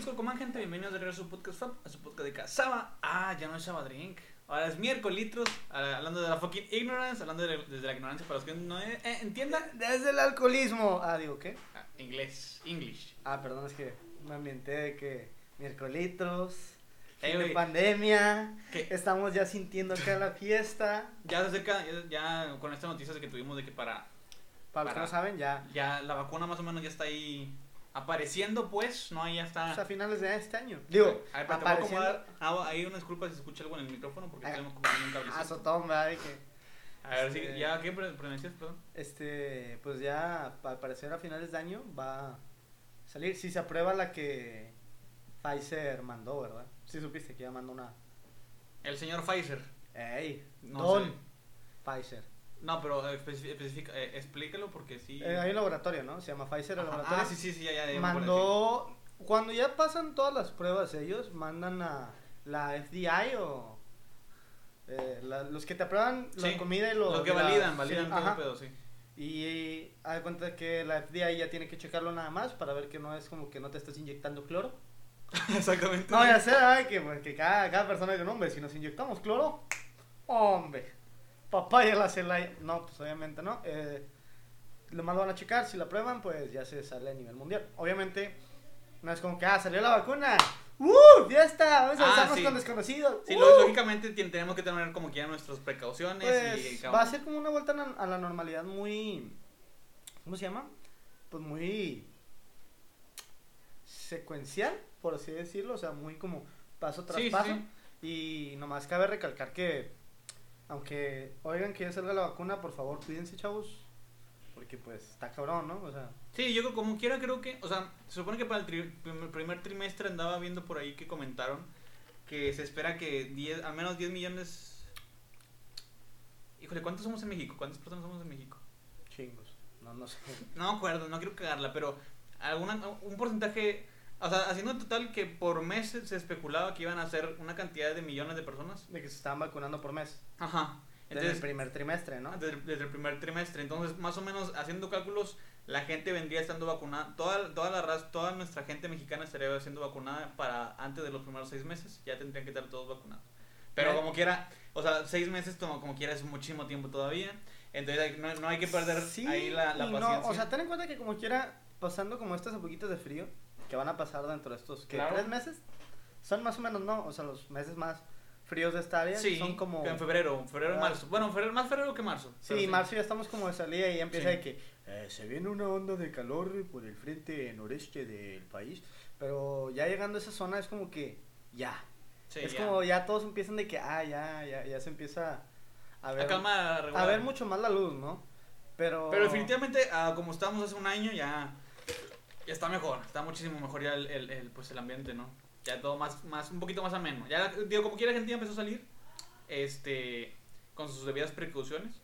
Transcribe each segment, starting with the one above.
los Colcomán, gente. Bienvenidos de regreso a su podcast Fab, a su podcast de Casaba. Ah, ya no es Saba Drink. Ahora es miércoles, ah, hablando de la fucking ignorance, hablando de, desde la ignorancia para los que no eh, eh, entiendan. Desde el alcoholismo. Ah, digo, ¿qué? Ah, inglés, English. Ah, perdón, es que me ambienté de que miércoles, Ey, fin de güey. pandemia, ¿Qué? estamos ya sintiendo acá la fiesta. Ya se acerca, ya, ya con estas noticias que tuvimos de que para, Para los que Para- no saben, ya. ya la vacuna más o menos ya está ahí apareciendo, pues, no, ahí ya está. pues, a finales de este año. Digo, a ver, pero te voy a apareciendo. acomodar. Ah, hay una disculpa si se escucha algo en el micrófono porque Ah, tenemos como un cablecito. Azotón, ¿verdad? De que, A ver, sí, este- ya, ¿qué pronuncias, perdón? este, pues ya, al parecer a finales de año va a salir. Si se aprueba la que Pfizer mandó, ¿verdad? Sí supiste que ya mandó una. El señor Pfizer. ¡Ey! No Don sé. Pfizer. No, pero eh, especifi- especifica, eh, explícalo porque sí. Eh, hay un laboratorio, ¿no? Se llama Pfizer el Ajá. laboratorio. Ah, sí, sí, sí, ya, ya. ya mandó cuando ya pasan todas las pruebas ellos mandan a la FBI o eh, la- los que te aprueban la comida y lo, Lo que la- validan, sí, validan todo ajá. pedo, sí. y haz de cuenta que la FBI ya tiene que checarlo nada más para ver que no es como que no te estás inyectando cloro Exactamente. no ya sé ay, que, pues, que cada, cada persona que no hombre si nos inyectamos cloro hombre papaya la Celaya no pues obviamente no eh, lo más lo van a checar si la prueban pues ya se sale a nivel mundial obviamente no es como que ah salió la vacuna ¡Uh! Ya está, vamos a Ah, sí. con desconocidos. Sí, ¡Uh! lógicamente tenemos que tener como quiera nuestras precauciones y Pues va a ser como una vuelta a la- normalidad muy. ¿Cómo se llama? Pues muy. secuencial, por así decirlo. O sea, muy como paso tras sí, paso. sí. Y nomás cabe recalcar que. Aunque oigan que ya salga la vacuna, por favor, cuídense, chavos. Porque pues está cabrón, ¿no? O sea. Sí, yo como quiera creo que, o sea, se supone que para el tri- primer, trimestre andaba viendo por ahí que comentaron que se espera que 10, al menos 10 millones... Híjole, ¿cuántos somos en México? ¿Cuántas personas somos en México? Chingos. No, no sé. No acuerdo, no quiero cagarla, pero alguna, un porcentaje, o sea, haciendo total que por mes se especulaba que iban a ser una cantidad de millones de personas. De que se estaban vacunando por mes. Ajá. Desde el Entonces, primer trimestre, ¿no? desde, desde el primer trimestre. Entonces, más o menos, haciendo cálculos, la gente vendría estando vacunada. Toda, toda la raza, toda nuestra gente mexicana estaría siendo vacunada para antes de los primeros seis meses. Ya tendrían que estar todos vacunados. Pero Eh. como quiera, o sea, seis meses como, como quiera es muchísimo tiempo todavía. Entonces, no, no hay que perder Sí ahí la, la paciencia. No, o sea, ten en cuenta que como quiera, pasando como estas poquitas de frío, que van a pasar dentro de estos, ¿qué? Claro. ¿Tres meses? Son más o menos, ¿no? O sea, los meses más fríos de esta área sí, son como... en febrero, febrero y Ah. marzo. Bueno, febrero, más febrero que marzo. Sí, pero marzo ya estamos como de salida y ya empieza Sí. de que eh, se viene una onda de calor por el frente noreste del país, pero ya llegando a esa zona es como que ya. Sí, es ya. como ya todos empiezan de que, ah, ya, ya, ya se empieza a ver, a regular. ver mucho más la luz, ¿no? Pero... Pero definitivamente, ah, como estábamos hace un año, ya, ya está mejor. Está muchísimo mejor ya el, el, el, pues el ambiente, ¿no? Ya todo más, más, un poquito más ameno. Ya, digo, como quiera, ya empezó a salir, este, con sus debidas precauciones.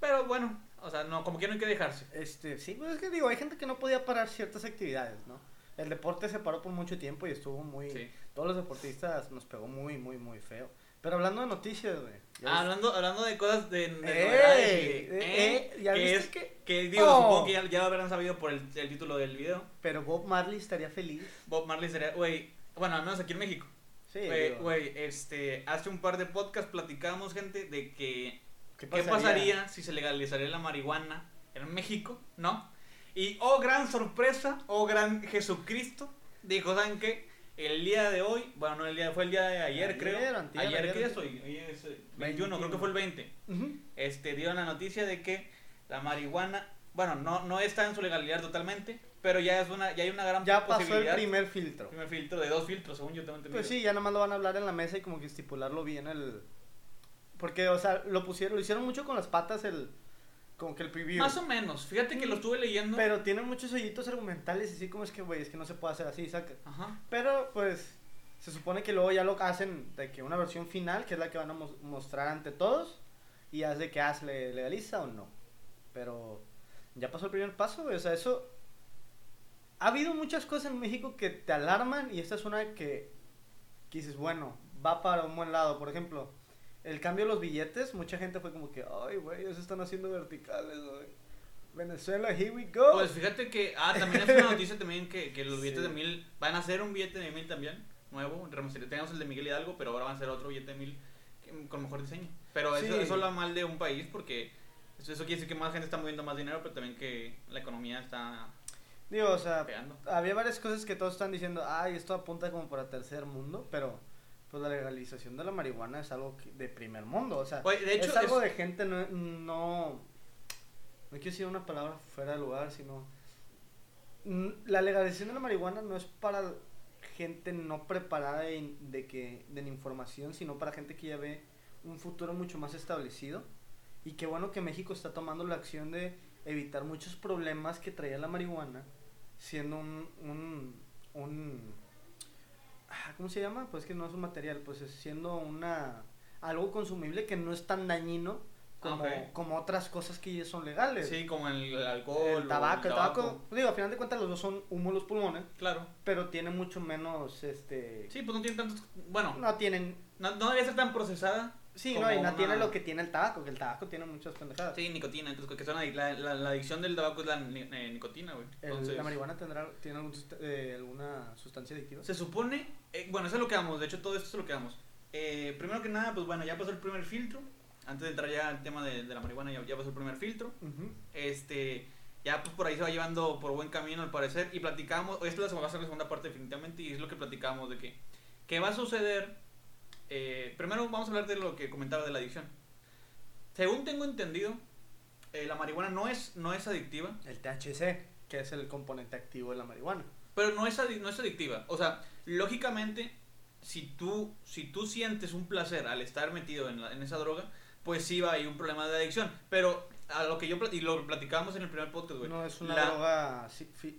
Pero bueno, o sea, no, como quiera no hay que dejarse. Este, sí, pues es que digo, hay gente que no podía parar ciertas actividades, ¿no? El deporte se paró por mucho tiempo y estuvo muy... Sí. Todos los deportistas nos pegó muy, muy, muy feo. Pero hablando de noticias, güey. Ah, hablando, hablando de cosas de, de ¡Ey! novedades y- Eh, ¿eh? eh, ¿ya que viste es que- que digo, Oh. supongo que ya, ya lo habrán sabido por el, el título del video. Pero Bob Marley estaría feliz. Bob Marley sería, güey, bueno, al menos aquí en México. Sí, Güey, este, hace un par de podcasts platicamos, gente, de que ¿qué ¿Qué pasaría si se legalizaría la marihuana en México? ¿No? Y, oh, gran sorpresa, oh, gran Jesucristo, dijo, ¿saben qué? El día de hoy, bueno, no el día, fue el día de ayer, Ayer, creo. antier, ayer, ayer, ¿qué antier. soy? Hoy es eh, 21, creo que fue el 20. Ujú. Este, dieron la noticia de que la marihuana, bueno, no, no está en su legalidad totalmente, pero ya es una, ya hay una gran Ya pasó el posibilidad. primer filtro. primer filtro de dos filtros, según yo tengo entendido. Pues sí, ya nada más lo van a hablar en la mesa y como que estipularlo bien el... Porque, o sea, lo pusieron, lo hicieron mucho con las patas el... Como que el preview. Más o menos, fíjate que lo estuve leyendo. Pero tiene muchos hoyitos argumentales y así como es que, güey, es que no se puede hacer así, saca. Ajá. Pero, pues, se supone que luego ya lo hacen de que una versión final, que es la que van a mos- mostrar ante todos, y haz de que haz le legaliza o no. Pero ya pasó el primer paso, güey, o sea, eso... Ha habido muchas cosas en México que te alarman y esta es una que, que dices, bueno, va para un buen lado. Por ejemplo, el cambio de los billetes, mucha gente fue como que, ay, güey, se están haciendo verticales, güey. Venezuela, here we go. Pues fíjate que, ah, también es una noticia también que, que los billetes Sí. de mil van a ser un billete de mil también, nuevo. Teníamos el de Miguel Hidalgo, pero ahora van a ser otro billete de mil que- con mejor diseño. Pero eso, Sí. eso habla mal de un país porque eso, eso quiere decir que más gente está moviendo más dinero, pero también que la economía está Digo, o sea, pegando. había varias cosas que todos están diciendo, ay, esto apunta como para tercer mundo, pero pues la legalización de la marihuana es algo de primer mundo, o sea, Oye, de hecho, es algo es- de gente no, no, no quiero decir una palabra fuera de lugar, sino mm, la legalización de la marihuana no es para gente no preparada de, de que de la información, sino para gente que ya ve un futuro mucho más establecido. Y qué bueno que México está tomando la acción de evitar muchos problemas que traía la marihuana siendo un, un, un ¿cómo se llama? Pues que no es un material, pues es siendo una algo consumible que no es tan dañino como, otras cosas que son legales. Sí, como el, el alcohol. el tabaco, el tabaco, digo, al final de cuentas los dos son humo los pulmones, Claro. pero tiene mucho menos, este, Sí, pues no tiene tantos. Bueno, no tienen, no, no debería ser tan procesada. Sí, no, y no una- tiene lo que tiene el tabaco, que el tabaco tiene muchas pendejadas. Sí, nicotina. Entonces, que son adic- la, la, la adicción del tabaco es la ni- eh, nicotina, güey. Entonces, ¿La marihuana tendrá, tiene algún eh, alguna sustancia adictiva? Se supone, eh, bueno, eso es lo que vamos, de hecho todo esto es lo que vamos. Eh, primero que nada, pues bueno, ya pasó el primer filtro. Antes de entrar ya al tema de, de la marihuana, ya, ya pasó el primer filtro. Ujú. Este, ya pues por ahí se va llevando por buen camino al parecer. Y platicamos, esta es la segunda, va a ser la segunda parte definitivamente, y es lo que platicamos de que, ¿qué va a suceder? Eh, primero vamos a hablar de lo que comentaba de la adicción. Según tengo entendido, eh, la marihuana no es, no es adictiva. El THC, que es el componente activo de la marihuana. Pero no es, no es adictiva. O sea, lógicamente, si tú, si tú sientes un placer al estar metido en, la- en esa droga, pues sí va a haber un problema de adicción. Pero a lo que yo y lo platicábamos en el primer podcast, güey. No es una La- droga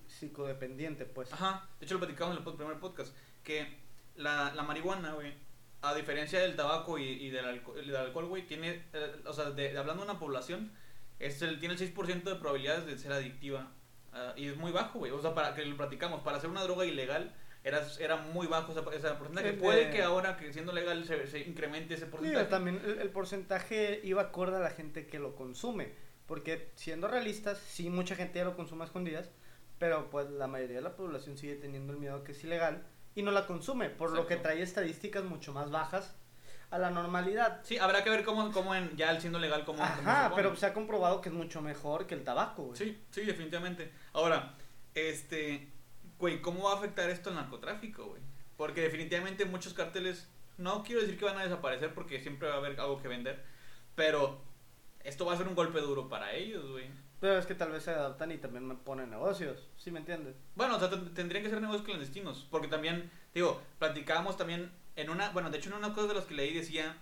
psicodependiente, pues. Ajá, de hecho lo platicamos en el primer podcast. Que la, la marihuana, güey, a diferencia del tabaco y, y del, alco- del alcohol, güey, tiene, eh, o sea, de, de- hablando de una población, es el, tiene el 6% de probabilidades de ser adictiva. ah, y es muy bajo, güey. O sea, para que lo platicamos, para hacer una droga ilegal era, era muy bajo ese, ese porcentaje. El de- Puede que ahora, que siendo legal, se, se incremente ese porcentaje. también el, el porcentaje iba acorde a la gente que lo consume. Porque siendo realistas, sí, mucha gente ya lo consume a escondidas. Pero pues la mayoría de la población sigue teniendo el miedo que es ilegal y no la consume. Por lo que Exacto. trae estadísticas mucho más bajas a la normalidad. Sí, habrá que ver cómo, cómo en, ya al siendo legal, cómo... cómo se Ajá, pero se ha comprobado que es mucho mejor que el tabaco, güey. Sí, sí, definitivamente. Ahora, este, güey, ¿cómo va a afectar esto al narcotráfico, güey? Porque definitivamente muchos carteles, no quiero decir que van a desaparecer porque siempre va a haber algo que vender, pero esto va a ser un golpe duro para ellos, güey. Pero es que tal vez se adaptan y también me ponen negocios, ¿sí me entiendes? Bueno, o sea, ten- tendrían que ser negocios clandestinos, porque también, digo, platicábamos también en una, bueno, de hecho en una cosa de las que leí decía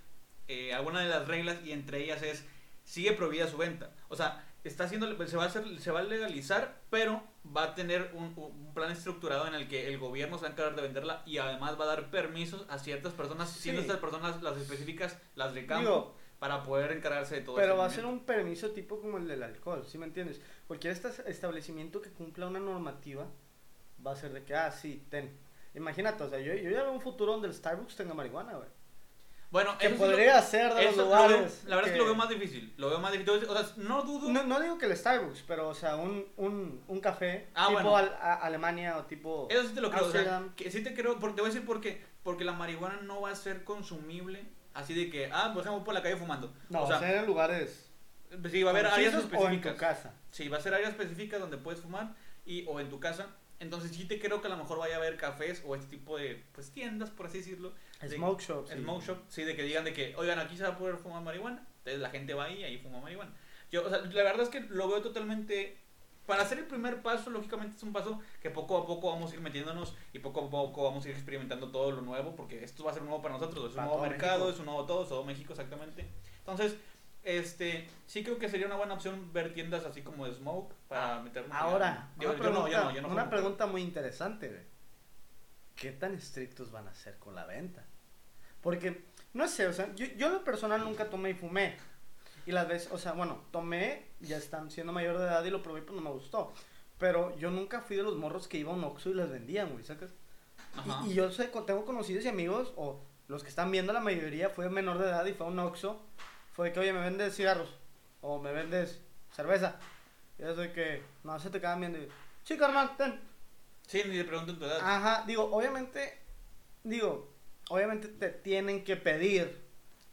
eh, alguna de las reglas y entre ellas es sigue prohibida su venta. O sea, está haciendo, se va a hacer, se va a legalizar, pero va a tener un, un plan estructurado en el que el gobierno se va a encargar de venderla y además va a dar permisos a ciertas personas, siendo Sí. estas personas las específicas, las de campo, Digo, para poder encargarse de todo Pero va a ser un permiso tipo como el del alcohol, ¿sí me entiendes? Cualquier esta- establecimiento que cumpla una normativa va a ser de que, ah, sí, ten. Imagínate, o sea, yo, yo ya veo un futuro donde el Starbucks tenga marihuana, güey. Bueno, Que eso podría ser de los lo lugares. la verdad es que lo veo más difícil. Lo veo más difícil. O sea, no dudo. No, no digo que el Starbucks, pero, o sea, un, un, un café Ah, tipo bueno. Al- a- Alemania o tipo... Eso sí te lo creo. o sea, que sí te creo. Porque, te voy a decir por qué. Porque la marihuana no va a ser consumible. Así de que, ah, por ejemplo, por la calle fumando. No, o sea, sea, en lugares... sí, va a haber áreas concisos o en tu específicas. casa. Sí, va a ser áreas específicas donde puedes fumar y o en tu casa. Entonces sí te creo que a lo mejor vaya a haber cafés o este tipo de pues tiendas, por así decirlo. de- Smoke shops. sí. Smoke shop, sí, de que digan de que, oigan, aquí se va a poder fumar marihuana. Entonces la gente va ahí y ahí fuma marihuana. Yo, o sea, la verdad es que lo veo totalmente... Para hacer el primer paso, lógicamente es un paso que poco a poco vamos a ir metiéndonos y poco a poco vamos a ir experimentando todo lo nuevo, porque esto va a ser nuevo para nosotros, es un Para nuevo mercado, México. es un nuevo todo, todo México exactamente. Entonces, este, sí creo que sería una buena opción ver tiendas así como de Smoke para meter Ahora, yo, una, yo no, yo no, yo no una pregunta muy interesante, güey. ¿Qué tan estrictos van a ser con la venta? Porque, no sé, o sea, yo, yo en lo personal nunca tomé y fumé. Y las veces, o sea, bueno, tomé, ya están siendo mayor de edad y lo probé, pues no me gustó. Pero yo nunca fui de los morros que iba a un Oxxo y las vendían, güey, ¿sacas? Y, y yo sé, tengo conocidos y amigos, o los que están viendo, la mayoría fue menor de edad y fue a un Oxxo. Fue de que, oye, ¿me vendes cigarros? O ¿me vendes cerveza? Y es de que, no, se te quedan viendo y, sí, carnal, ten. Sí, ni te preguntan tu edad. Ajá, digo, obviamente, digo, obviamente te tienen que pedir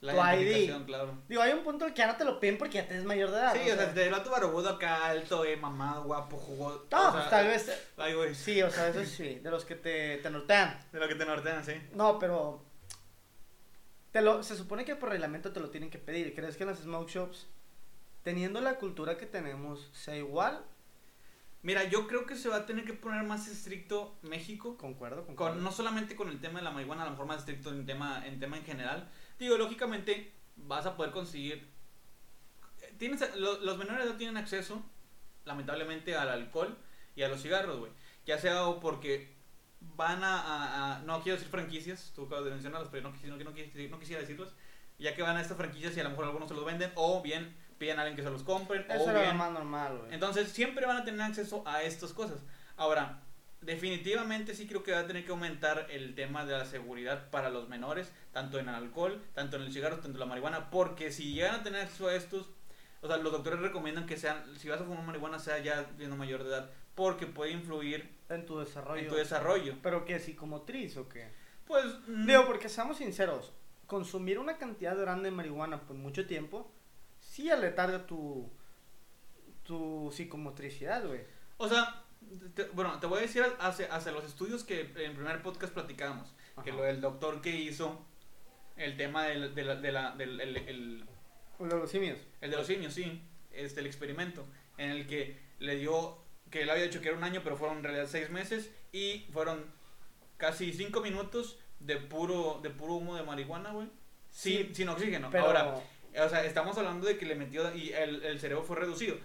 la tu ID. claro. Digo, hay un punto que ya no te lo piden porque ya tienes mayor de edad. Sí, o sea, te lo tu barbudo acá, alto, eh, mamado, guapo, jugó. No, o pues sea, tal vez. Ay, güey. Sí, o sea, eso sí, de los que te, te nortean. De lo que te nortean, sí. No, pero. Te lo, se supone que por reglamento te lo tienen que pedir. ¿Crees que en las smoke shops, teniendo la cultura que tenemos, sea igual? Mira, yo creo que se va a tener que poner más estricto México. Concuerdo, concuerdo. Con, no solamente con el tema de la marihuana, a lo mejor más estricto en tema en, tema en general. Lógicamente vas a poder conseguir... Tienes, lo- los menores no tienen acceso, lamentablemente, al alcohol y a los cigarros, güey. Ya sea porque van a, a- a- No quiero decir franquicias, tú acabas de mencionarlas, pero no, no, no no quisiera decirlas. Ya que van a estas franquicias y a lo mejor algunos se los venden, o bien piden a alguien que se los compren, Eso o era lo más normal, güey. Entonces siempre van a tener acceso a estas cosas. Ahora, definitivamente sí creo que va a tener que aumentar el tema de la seguridad para los menores, tanto en el alcohol, tanto en el cigarro, tanto en la marihuana, porque si llegan a tener acceso a estos, o sea, los doctores recomiendan que sean, si vas a fumar marihuana, sea ya siendo mayor de edad, porque puede influir En tu desarrollo. en tu desarrollo. ¿Pero qué? ¿Psicomotriz o qué? Pues, mm, Digo, porque seamos sinceros, consumir una cantidad grande de marihuana por mucho tiempo, sí aletarga tu, tu psicomotricidad, güey. o sea, te- bueno, te voy a decir hacia, hacia los estudios que en el primer podcast platicamos, que Ajá. lo del doctor que hizo el tema del, de la- de la- del el- el- O de los simios. El de los simios, sí. Este, el experimento. En el que le dio. Que él había dicho que era un año, pero fueron en realidad seis meses. Y fueron casi cinco minutos de puro, de puro humo de marihuana, güey. Sin, Sí, sin oxígeno. Pero, Ahora, o sea, estamos hablando de que le metió. Y el, el cerebro fue reducido.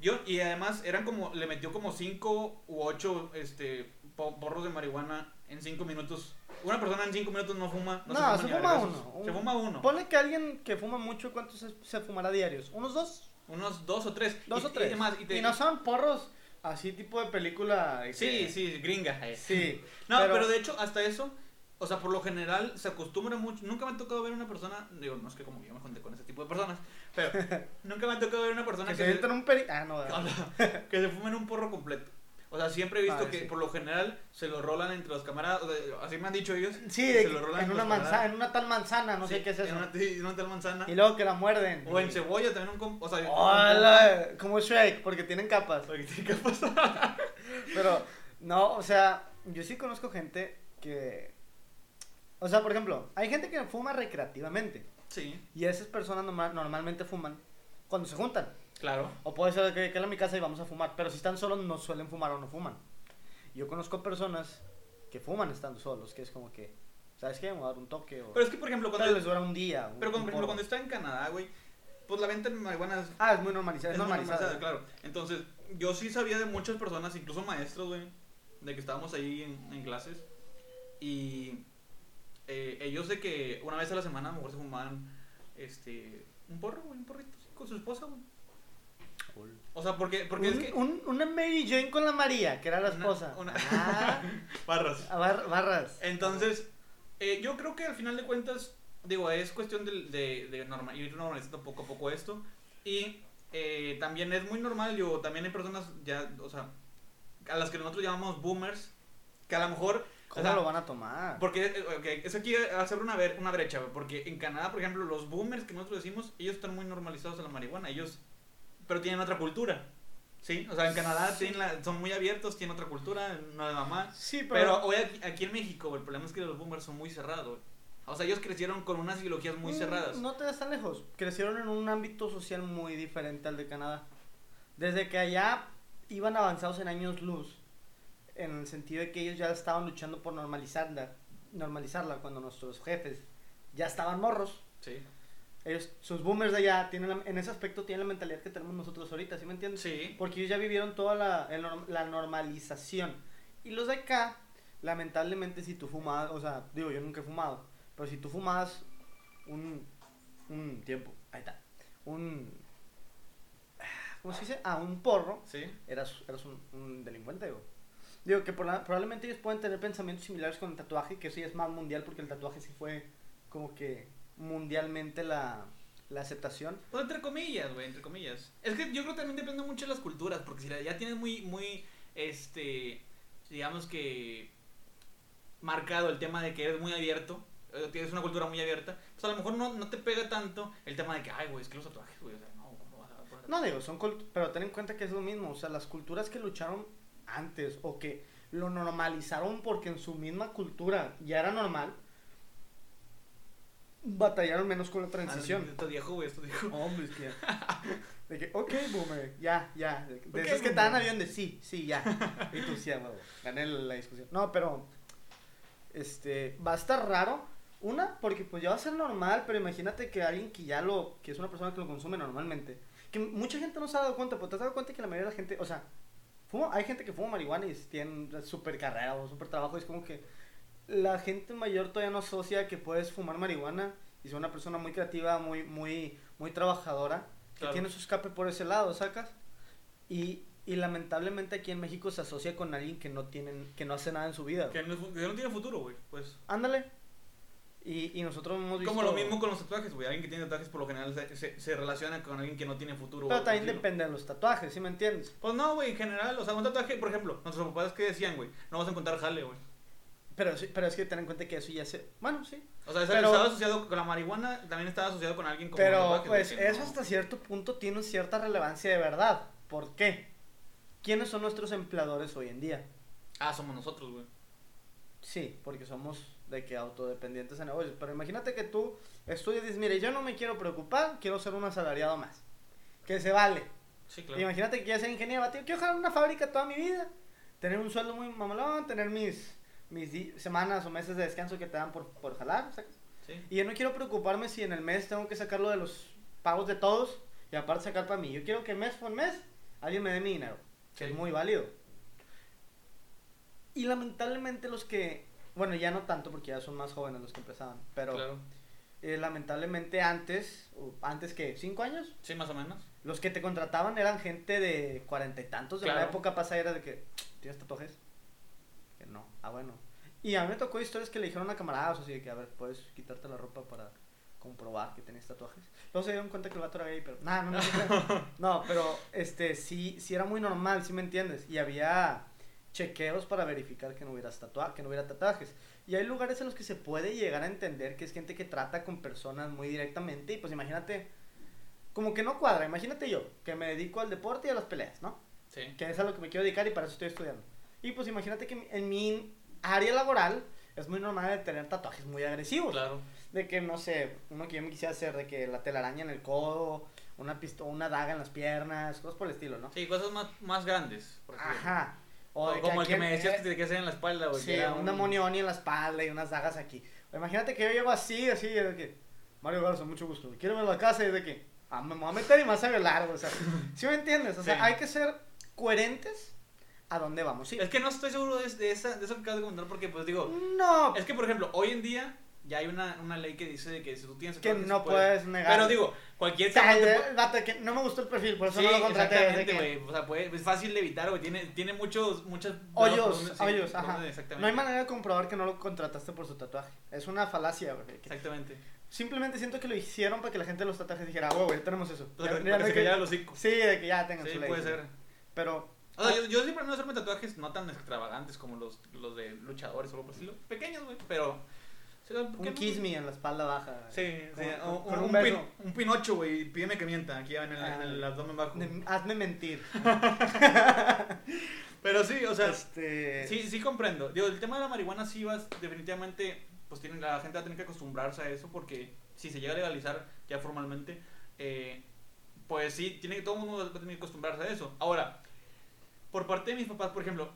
Yo, y además eran como. Le metió como cinco u ocho este, po- porros de marihuana en cinco minutos. Una persona en cinco minutos no fuma. No, No, se se fuma, uno, Se fuma uno. ponle que alguien que fuma mucho, ¿cuántos se, se fumará diarios? ¿Unos dos? Unos dos o tres. ¿Dos Y- o tres? Y, demás, y te- Y no son porros así tipo de película. de Sí, que- sí, gringa. eh. Sí. No, pero, pero- de hecho, hasta eso, o sea, por lo general se acostumbra mucho. Nunca me ha tocado ver una persona, digo, no es que como yo me junte con ese tipo de personas, pero nunca me ha tocado ver una persona Que que, se en un peri... Ah, no, o ¿verdad? sea, que se fumen un porro completo. O sea, siempre he visto Ah, que sí. por lo general se lo rolan entre los camaradas, o sea, así me han dicho ellos. Sí, de se lo rolan en una manzana, camaradas. en una tal manzana, no Sí, sé qué es eso. En una, sí, en una tal manzana. Y luego que la muerden. O en cebolla también un... O sea, Hola, como Shrek, porque tienen capas. Oye, ¿qué pasa? Pero, no, o sea, yo sí conozco gente que. O sea, por ejemplo, hay gente que fuma recreativamente. Sí, Y esas personas norma- normalmente fuman cuando se juntan. claro. O puede ser que, que en mi casa y vamos a fumar. Pero si están solos, no suelen fumar o no fuman. Yo conozco personas que fuman estando solos, que es como que, ¿sabes qué? Me voy a dar un toque. O... Pero es que, por ejemplo, cuando... vez dura un día. Pero, cuando, por ejemplo, cuando está en Canadá, güey, pues la venta de marihuana es Ah, es muy normalizada. Es normalizada. normalizada, claro. Entonces, yo sí sabía de muchas personas, incluso maestros, güey, de que estábamos ahí en, en clases. Y eh, ellos de que una vez a la semana a lo mejor se fumaban este, un porro, güey, un porrito, así, con su esposa, güey. O sea, porque, porque un, es que... un- una Mary Jane con la María, que era la Una- esposa. una- Ah, Barras. a bar- barras. Entonces, eh, yo creo que al final de cuentas, digo, es cuestión de, de, de norma- ir normalizando poco a poco esto. Y eh, también es muy normal, digo, también hay personas ya, o sea, a las que nosotros llamamos boomers, que a lo mejor... o ¿Cómo sea, lo van a tomar? Porque eh, ok, es aquí hacer una, ver- una brecha, porque en Canadá, por ejemplo, los boomers que nosotros decimos, ellos están muy normalizados a la marihuana, ellos, pero tienen otra cultura, ¿sí? O sea, en Canadá Sí. tienen la- son muy abiertos, tienen otra cultura, no de mamá. Sí, Pero hoy aquí, aquí en México, el problema es que los boomers son muy cerrados. O sea, ellos crecieron con unas ideologías muy Mm, cerradas. No te das tan lejos. Crecieron en un ámbito social muy diferente al de Canadá. Desde que allá iban avanzados en años luz, en el sentido de que ellos ya estaban luchando por normalizarla, normalizarla cuando nuestros jefes ya estaban morros. Sí. Ellos, sus boomers de allá, tienen la- en ese aspecto tienen la mentalidad que tenemos nosotros ahorita, ¿sí me entiendes? Sí. Porque ellos ya vivieron toda la, el la normalización. Y los de acá, lamentablemente, si tú fumabas, o sea, digo, yo nunca he fumado, pero si tú fumabas un, un tiempo, ahí está, un, ¿cómo se dice? Ah, un porro, Sí. eras, eras un, un delincuente, digo. Digo que por la- probablemente ellos pueden tener pensamientos similares con el tatuaje, que eso ya es más mundial, porque el tatuaje sí fue como que mundialmente la, la aceptación. Pues entre comillas, güey, entre comillas. Es que yo creo que también depende mucho de las culturas, porque si la- ya tienes muy, muy, este, digamos que marcado el tema de que eres muy abierto, eh, tienes una cultura muy abierta, pues a lo mejor no, no te pega tanto el tema de que, ay, güey, es que los tatuajes, güey, o sea, no, ¿cómo vas a poner No digo, son pero ten en cuenta que es lo mismo, o sea, las culturas que lucharon antes o que lo normalizaron porque en su misma cultura ya era normal, batallaron menos con la Ah, transición. Esto viejo, güey, esto viejo. Hombre, es que. De que, ok, boomer, ya, ya. De, de Ok, esos que te dan avión de sí, sí, ya. Y tú sí, huevo. Gané la discusión. No, pero. Este. Va a estar raro. Una, porque pues ya va a ser normal, pero imagínate que alguien que ya lo. que es una persona que lo consume normalmente. Que mucha gente no se ha dado cuenta, pero te has dado cuenta que la mayoría de la gente. O sea, fuma- hay gente que fuma marihuana y tienen super carrera o super trabajo. Es como que la gente mayor todavía no asocia que puedes fumar marihuana y ser una persona muy creativa, muy, muy, muy trabajadora, que Claro. tiene su escape por ese lado, ¿sacas? Y, y lamentablemente aquí en México se asocia con alguien que no tienen, que no hace nada en su vida. Que no, que no tiene futuro, güey, pues. Ándale. Y, y nosotros hemos visto... Como lo mismo con los tatuajes, güey. Alguien que tiene tatuajes por lo general se, se, se relaciona con alguien que no tiene futuro. Pero también decirlo. depende de los tatuajes, ¿sí me entiendes? Pues no, güey, en general, o sea, un tatuaje, por ejemplo, nuestros papás que decían, güey, no vas a encontrar jale, güey. Pero, pero es que ten en cuenta que eso ya se... Bueno, sí. O sea, Pero- estaba asociado con la marihuana, también estaba asociado con alguien como Pero tatuajes, pues eso no- hasta cierto punto tiene cierta relevancia de verdad. ¿Por qué? ¿Quiénes son nuestros empleadores hoy en día? Ah, somos nosotros, güey. Sí, porque somos de que autodependientes en negocios. Pero imagínate que tú estudias y dices, mire, yo no me quiero preocupar, quiero ser un asalariado más. Que se vale. Sí, claro. Imagínate que quieres ser ingeniero, tío, quiero jalar una fábrica toda mi vida. Tener un sueldo muy mamalón, tener mis, mis semanas o meses de descanso que te dan por, por jalar. Sí. Y yo no quiero preocuparme si en el mes tengo que sacarlo de los pagos de todos y aparte sacar para mí. Yo quiero que mes por mes alguien me dé mi dinero, que Sí. es muy válido. Y lamentablemente los que, bueno, ya no tanto porque ya son más jóvenes los que empezaban, pero Claro. eh, lamentablemente antes, antes que cinco años, Sí, más o menos. los que te contrataban eran gente de cuarenta y tantos de la época pasada era de que tienes tatuajes que no. Ah bueno. Y a mí me tocó historias que le dijeron a camaradas así de que a ver puedes quitarte la ropa para comprobar que tenías tatuajes luego se dieron cuenta que el vato era gay pero nah, no no no, no pero este sí sí era muy normal sí me entiendes y había chequeos para verificar que no hubieras tatua que no hubiera tatuajes y hay lugares en los que se puede llegar a entender que es gente que trata con personas muy directamente y pues imagínate como que no cuadra. Imagínate yo, que me dedico al deporte y a las peleas, ¿no? Sí. Que es a lo que me quiero dedicar y para eso estoy estudiando. Y pues imagínate que en mi área laboral es muy normal de tener tatuajes muy agresivos. Claro. De que, no sé, uno que yo me quisiera hacer, de que la telaraña en el codo, una pistola, una daga en las piernas, cosas por el estilo, ¿no? Sí, cosas más, más grandes. por decirlo. O como el que me decías que te querías hacer en la espalda, güey. Sí, que un un- demonio Oni en la espalda y unas dagas aquí. Imagínate que yo llego así, así, de que, Mario Garza, mucho gusto. Quiero ver la casa y de que, ah, me voy a meter y me vas a violar, o sea, ¿sí me entiendes? O sea, Sí. hay que ser coherentes a dónde vamos, ¿sí? Es que no estoy seguro de, de esa, de eso que acabas de comentar porque, pues digo, No, es que por ejemplo, hoy en día ya hay una, una ley que dice de que si tú tienes que no puedes- puedes negar. Pero digo, cualquier O sea, el vato que no me gustó el perfil, por eso Sí, no lo contraté. de exactamente, que- güey. O sea, puede, es fácil de evitar, güey. Tiene, tiene muchos, muchas... Hoyos, sí, hoyos, ajá. No hay manera de comprobar que no lo contrataste por su tatuaje. Es una falacia, güey. Exactamente. Simplemente siento que lo hicieron para que la gente de los tatuajes dijera, "Ah, güey, ya tenemos eso. Para Ya- que, ya los hocico. Sí, de que ya tengan Sí, su ley. puede ser. Pero, O sea, yo, yo siempre no hacerme tatuajes no tan extravagantes como los, los de luchadores o algo por estilo. Pequeños, güey, pero... sí, ¿por qué un kiss me en la espalda baja. Sí, sí. Con- o- con un, un un beso. pin- un pinocho, güey. Pídeme que mienta aquí en el, en el Ah. abdomen bajo. De- hazme mentir. Pero sí, o sea... este... Sí, sí comprendo. Digo, el tema de la marihuana sí va definitivamente, pues tiene, la gente va a tener que acostumbrarse a eso porque si se llega a legalizar ya formalmente, eh, pues sí, tiene que todo el mundo va a tener que acostumbrarse a eso. Ahora, por parte de mis papás, por ejemplo,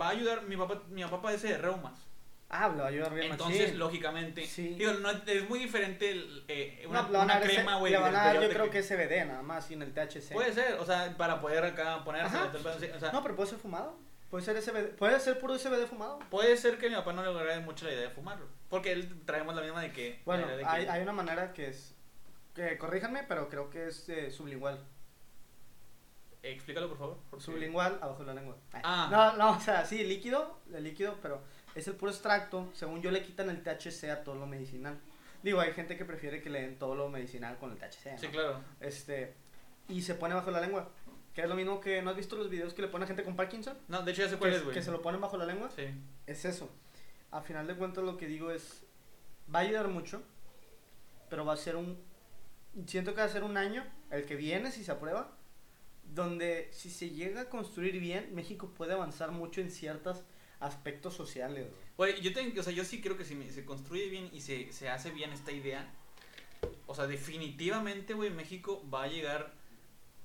va a ayudar, mi papá, mi papá padece de reumas. Ah, lo va a ayudar bien Entonces, machín. lógicamente, Sí. digo, no, es muy diferente el, eh, No, una, a una crema, güey. Yo creo que es CBD nada más, sin el THC. Puede ser, o sea, para poder acá ponerse, o sea, No, pero puede ser fumado. Puede ser CBD. Puede ser puro CBD fumado. Puede ser que a mi papá no le agrade mucho la idea de fumarlo. Porque él traemos la misma de que. Bueno, de que- hay, hay una manera que es... Que, corríjanme, pero creo que es eh, sublingual. Explícalo, por favor. porque- Sublingual, abajo de la lengua. Ay. Ah. No, no, o sea, sí, líquido, el líquido, pero es el puro extracto. Según yo, le quitan el THC a todo lo medicinal. Digo, hay gente que prefiere que le den todo lo medicinal con el THC. ¿no? Sí, claro. Este, y se pone bajo la lengua. Que es lo mismo que, ¿no has visto los videos que le pone a gente con Parkinson? No, de hecho ya sé cuál Que, es, güey. que se lo ponen bajo la lengua. Sí. Es eso. A final de cuentas lo que digo es, va a ayudar mucho, pero va a ser un, siento que va a ser un año, el que viene si se aprueba, donde si se llega a construir bien, México puede avanzar mucho en ciertos aspectos sociales. güey. Güey, yo tengo, o sea, yo sí creo que si me- se construye bien y se, se hace bien esta idea, o sea, definitivamente, güey, México va a llegar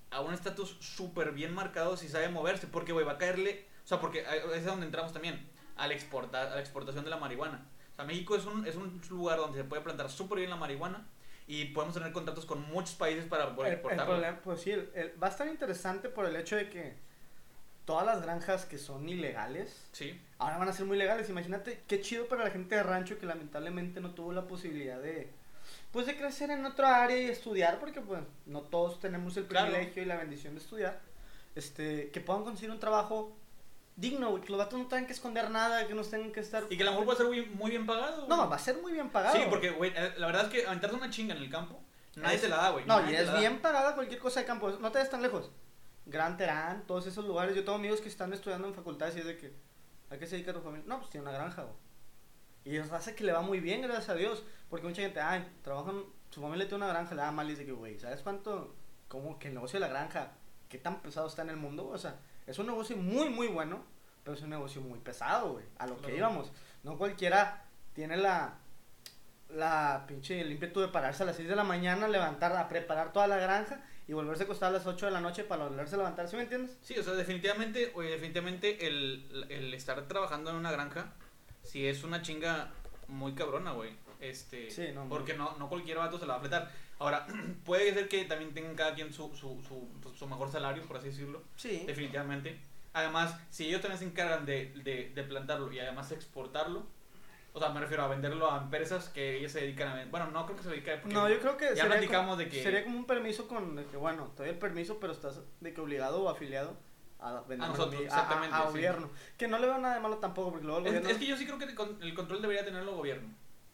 a un estatus súper bien marcado si sabe moverse, porque, güey, va a caerle, o sea, porque ahí es donde entramos también, al exportar, a la exportación de la marihuana. O sea, México es un, es un lugar donde se puede plantar súper bien la marihuana y podemos tener contratos con muchos países para poder exportarla. problema, pues sí, el- el- va a estar interesante por el hecho de que todas las granjas que son ilegales, Sí, ahora van a ser muy legales. Imagínate qué chido para la gente de rancho que lamentablemente no tuvo la posibilidad de pues de crecer en otra área y estudiar porque pues no todos tenemos el Claro. privilegio y la bendición de estudiar. Este, que puedan conseguir un trabajo digno, que los vatos no tengan que esconder nada, que no tengan que estar y que a lo mejor puede ser muy, muy bien pagado. No, va a ser muy bien pagado. Sí, porque, güey, eh, la verdad es que aventarse una chinga en el campo, nadie Es- te la da, güey. No, y es bien pagada cualquier cosa de campo. No te des tan lejos. Gran Terán, todos esos lugares. Yo tengo amigos que están estudiando en facultades y es de que, ¿a qué se dedica tu familia? No, pues tiene una granja, güey. Y es hace que le va muy bien, gracias a Dios. Porque mucha gente, ay, trabajan, su familia tiene una granja, le da mal y dice que, güey, ¿sabes cuánto? Como que el negocio de la granja, qué tan pesado está en el mundo? O sea, es un negocio muy, muy bueno, pero es un negocio muy pesado, güey. A lo que Claro. íbamos. No cualquiera tiene la, la pinche el ímpetu de pararse a las 6 de la mañana, levantar, a preparar toda la granja y volverse a acostar a las 8 de la noche para volverse a levantar, ¿sí me entiendes? Sí, o sea, definitivamente, oye, definitivamente el, el estar trabajando en una granja, sí es una chinga muy cabrona, güey. Este, Sí, no, porque no, no cualquier vato se la va a fletar. Ahora, puede ser que también tengan cada quien su, su, su, su mejor salario, por así decirlo, Sí. definitivamente. Además, si ellos también se encargan de, de, de plantarlo y además exportarlo, o sea, me refiero a venderlo a empresas que ellos se dedican a vender. Bueno, no creo que se dedican porque No, yo creo que ya sería platicamos como, de que... sería como un permiso con de que, bueno, te doy el permiso, pero estás de que obligado o afiliado a vender nosotros, a, exactamente, a sí. gobierno. Que no le veo nada de malo tampoco, porque luego el Es, gobierno... es que yo sí creo que el control debería tenerlo el gobierno.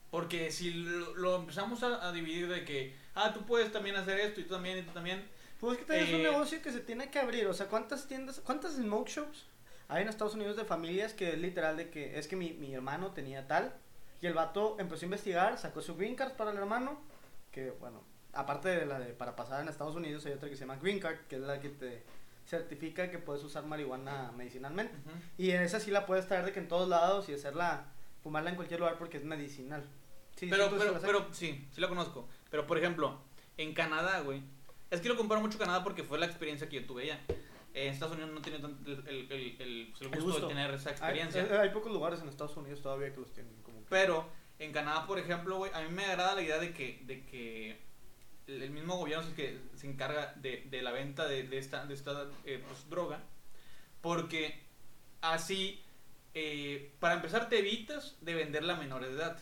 Porque si lo, lo empezamos a, a dividir de que, ah, tú puedes también hacer esto y tú también y tú también. Pues es que también es un Eh, negocio que se tiene que abrir. O sea, ¿cuántas tiendas, cuántas smoke shops hay en Estados Unidos de familias que es literal de que es que mi, mi hermano tenía tal y el vato empezó a investigar, sacó su green card para el hermano, que bueno, aparte de la de para pasar en Estados Unidos hay otra que se llama green card, que es la que te certifica que puedes usar marihuana medicinalmente. Y esa sí la puedes traer de que en todos lados y hacerla, fumarla en cualquier lugar porque es medicinal. Sí, pero, sí, pero, pero, sí, sí la conozco. Pero, por ejemplo, en Canadá, güey. Es que lo comparo mucho Canadá porque fue la experiencia que yo tuve allá. En Estados Unidos no tiene tanto el, el, el, el- gusto, gusto. de tener esa experiencia. hay- hay pocos lugares en Estados Unidos todavía que los tienen como que- Pero en Canadá, por ejemplo, güey, a mí me agrada la idea de que, de que el mismo gobierno es el que se encarga de, de la venta de, de esta, de esta eh, pues, droga. Porque así, eh, para empezar, te evitas de venderla a menores de edad.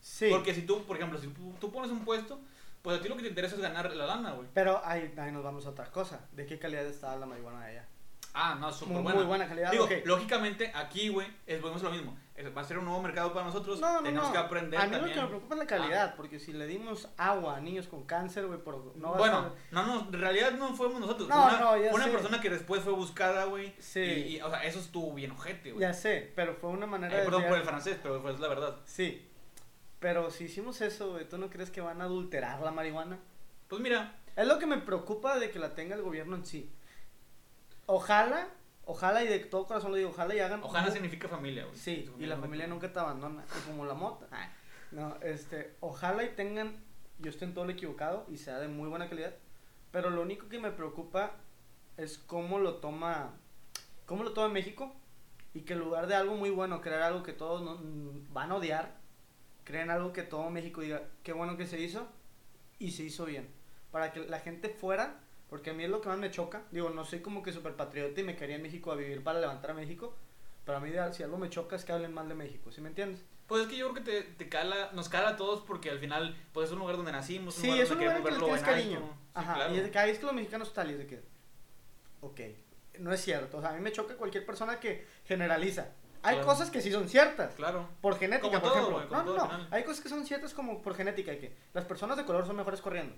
Sí. Porque si tú, por ejemplo, si tú pones un puesto, pues a ti lo que te interesa es ganar la lana, güey. Pero ahí, ahí nos vamos a otra cosa. ¿De qué calidad está la marihuana de allá? Ah, no, súper Muy, buena. muy buena calidad. Digo, ok. lógicamente, aquí, güey, es volvemos a lo mismo. Va a ser un nuevo mercado para nosotros. No, no, Tenemos no. que aprender a mí también. lo que me preocupa es la calidad, porque si le dimos agua a niños con cáncer, güey, por no bueno, a- no, no, en realidad no fuimos nosotros. No, una, no, ya una sé. persona que después fue buscada, güey. Sí. Y, y, o sea, eso estuvo bien ojete, güey. Ya sé, pero fue una manera Eh, de... perdón decir- por el francés, pero pues es la verdad. Sí. Pero si hicimos eso, güey, ¿tú no crees que van a adulterar la marihuana? Pues mira, Es lo que me preocupa de que la tenga el gobierno en sí. Ojalá, ojalá y de todo corazón lo digo, ojalá y hagan... ojalá significa familia, güey. Sí, y la familia nunca te abandona, y como la mota. No, este, ojalá y tengan, yo estoy en todo lo equivocado y sea de muy buena calidad, pero lo único que me preocupa es cómo lo toma, cómo lo toma México y que en lugar de algo muy bueno, crear algo que todos no- mm, van a odiar, creen algo que todo México diga, qué bueno que se hizo y se hizo bien, para que la gente fuera, porque a mí es lo que más me choca, digo, no soy como que super patriota y me quería en México a vivir para levantar a México, pero a mí si algo me choca es que hablen mal de México, ¿sí me entiendes? Pues es que yo creo que te, te cala, nos cala a todos porque al final, pues es un lugar donde nacimos. Sí, lugar es un donde lugar que queremos verlo cariño. Sí, Ajá, claro. y es de que "Ay, es que los mexicanos tal, y es de que, ok, no es cierto, o sea, a mí me choca cualquier persona que generaliza. Hay Claro. cosas que sí son ciertas. Claro. Por genética, Como por todo, ejemplo. como no, no, no. Hay cosas que son ciertas como por genética, que las personas de color son mejores corriendo.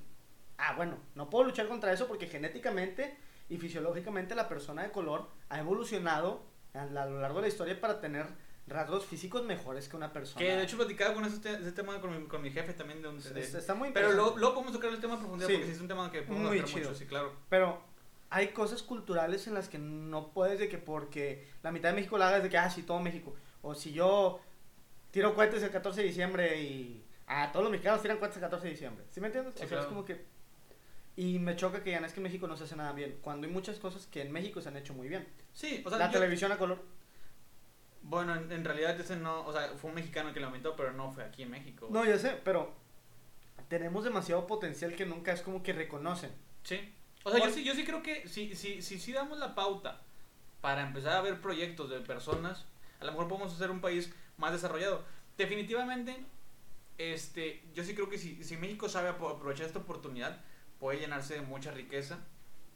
Ah, bueno, no puedo luchar contra eso porque genéticamente y fisiológicamente la persona de color ha evolucionado a lo largo de la historia para tener rasgos físicos mejores que una persona. Que de hecho platicaba con ese, ese tema con mi, con mi jefe también de un... De- es- está muy pero luego, luego podemos tocar el tema a profundidad Sí. porque sí es un tema que podemos Muy chido. mucho, sí, claro. Pero hay cosas culturales en las que no puedes de que porque la mitad de México la hagas de que, ah, sí, todo México. O si yo tiro cohetes el 14 de diciembre y... Ah, todos los mexicanos tiran cohetes el 14 de diciembre. ¿Sí me entiendes? Sí, o sea, es claro. como que... Y me choca que ya no es que en México no se hace nada bien. Cuando hay muchas cosas que en México se han hecho muy bien. Sí, o sea, la yo- televisión a color. bueno, en, en realidad ese no, o sea, fue un mexicano que lo inventó, pero no fue aquí en México. No, ya sé, pero tenemos demasiado potencial que nunca es como que reconocen. Sí. O sea, yo sí, yo sí creo que si, si, si, si damos la pauta para empezar a ver proyectos de personas, a lo mejor podemos hacer un país más desarrollado. Definitivamente, este, yo sí creo que si, si México sabe aprovechar esta oportunidad, puede llenarse de mucha riqueza